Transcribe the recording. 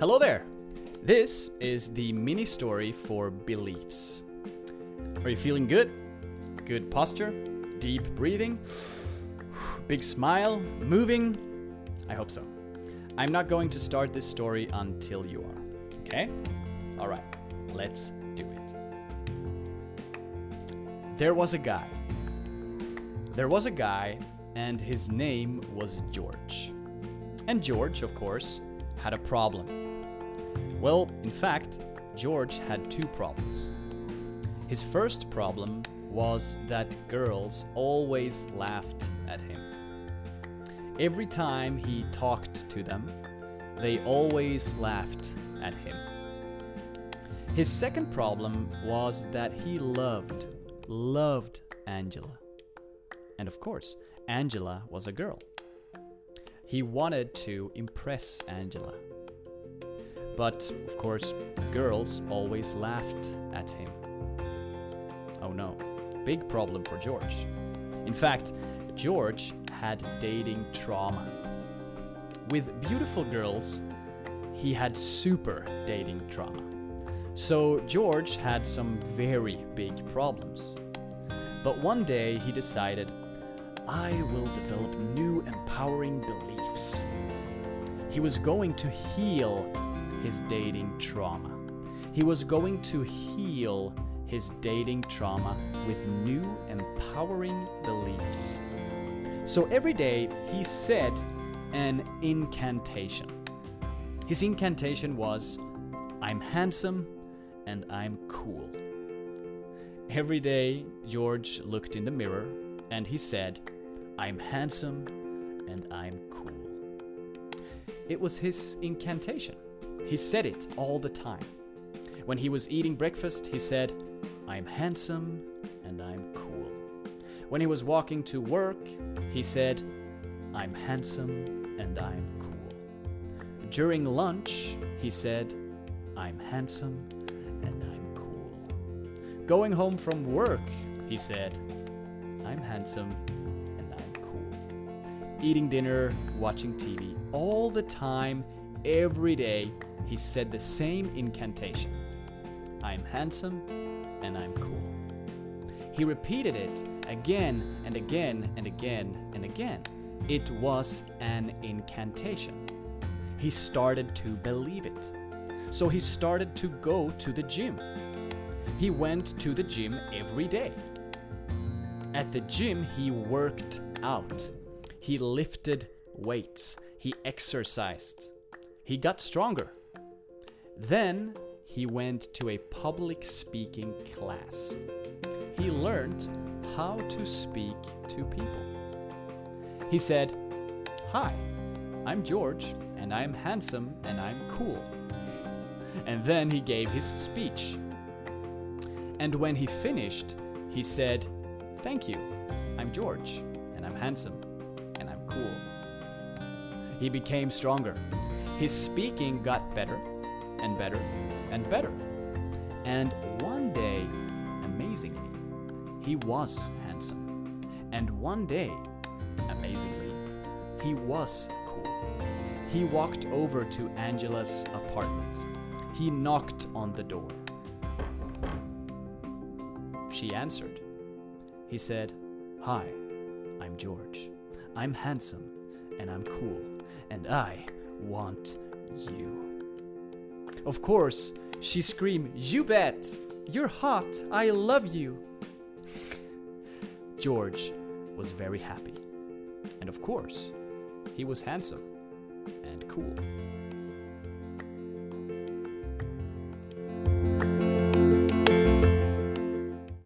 Hello there! This is the mini story for beliefs. Are you feeling good? Good posture? Deep breathing? Big smile? Moving? I hope so. I'm not going to start this story until you are. Okay? Alright, let's do it. There was a guy. There was a guy, and his name was George. And George, of course, had a problem. Well, in fact, George had two problems. His first problem was that girls always laughed at him. Every time he talked to them, they always laughed at him. His second problem was that he loved, loved Angela. And of course, Angela was a girl. He wanted to impress Angela. But of course, girls always laughed at him. Oh no, big problem for George. In fact, George had dating trauma. With beautiful girls, he had super dating trauma. So George had some very big problems. But one day he decided, I will develop new empowering beliefs. He was going to heal his dating trauma. He was going to heal his dating trauma with new empowering beliefs. So every day he said an incantation. His incantation was, I'm handsome and I'm cool. Every day, George looked in the mirror and he said, I'm handsome and I'm cool. It was his incantation. He said it all the time. When he was eating breakfast, he said, I'm handsome and I'm cool. When he was walking to work, he said, I'm handsome and I'm cool. During lunch, he said, I'm handsome and I'm cool. Going home from work, he said, I'm handsome and I'm cool. Eating dinner, watching TV, all the time, every day, he said the same incantation I'm handsome and I'm cool. He repeated it again and again and again and again. It was an incantation. He started to believe it. So he started to go to the gym. He went to the gym every day. At the gym, he worked out. He lifted weights. He exercised. He got stronger. Then he went to a public speaking class. He learned how to speak to people. He said, Hi, I'm George, and I'm handsome and I'm cool. And then he gave his speech. And when he finished, he said, Thank you, I'm George, and I'm handsome and I'm cool. He became stronger. His speaking got better and better and better. And one day, amazingly, he was handsome. And one day, amazingly, he was cool. He walked over to Angela's apartment. He knocked on the door. She answered. He said, Hi, I'm George. I'm handsome and I'm cool, and I want you. Of course, she screamed, You bet! You're hot! I love you! George was very happy. And of course, he was handsome and cool.